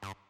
Bye.